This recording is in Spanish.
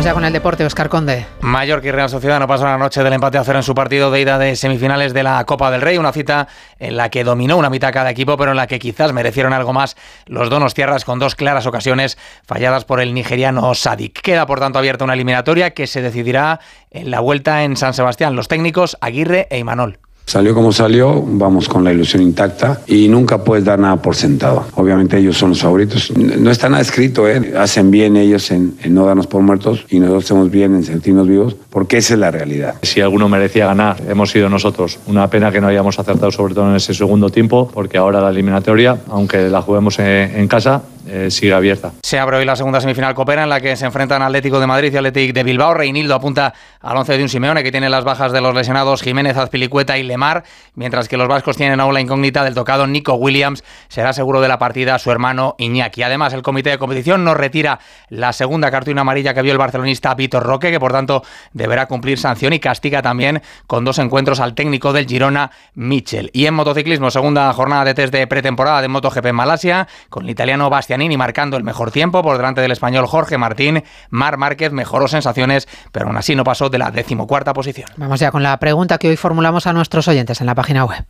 Vamos ya con el deporte, Oscar Conde. Mallorca y Real Sociedad no pasaron la noche del empate a cero en su partido de ida de semifinales de la Copa del Rey, una cita en la que dominó una mitad cada equipo, pero en la que quizás merecieron algo más los donos tierras con dos claras ocasiones falladas por el nigeriano Sadik. Queda por tanto abierta una eliminatoria que se decidirá en la vuelta en San Sebastián. Los técnicos Aguirre e Imanol. Salió como salió, vamos con la ilusión intacta y nunca puedes dar nada por sentado. Obviamente ellos son los favoritos. No está nada escrito, ¿eh? hacen bien ellos en, no darnos por muertos y nosotros hacemos bien en sentirnos vivos, porque esa es la realidad. Si alguno merecía ganar, hemos sido nosotros. Una pena que no hayamos acertado sobre todo en ese segundo tiempo, porque ahora la eliminatoria, aunque la juguemos en casa, eh, sigue abierta. Se abre hoy la segunda semifinal copera en la que se enfrentan Atlético de Madrid y Atlético de Bilbao. Reinildo apunta al once de un Simeone que tiene las bajas de los lesionados Jiménez, Azpilicueta y Lemar, mientras que los vascos tienen aún la incógnita del tocado Nico Williams. Será seguro de la partida su hermano Iñaki. Además, el comité de competición no retira la segunda cartulina amarilla que vio el barcelonista Vitor Roque, que por tanto deberá cumplir sanción y castiga también con dos encuentros al técnico del Girona, Michel. Y en motociclismo, segunda jornada de test de pretemporada de MotoGP en Malasia, con el italiano Bastian y marcando el mejor tiempo por delante del español Jorge Martín. Mar Márquez mejoró sensaciones, pero aún así no pasó de la decimocuarta posición. Vamos ya con la pregunta que hoy formulamos a nuestros oyentes en la página web.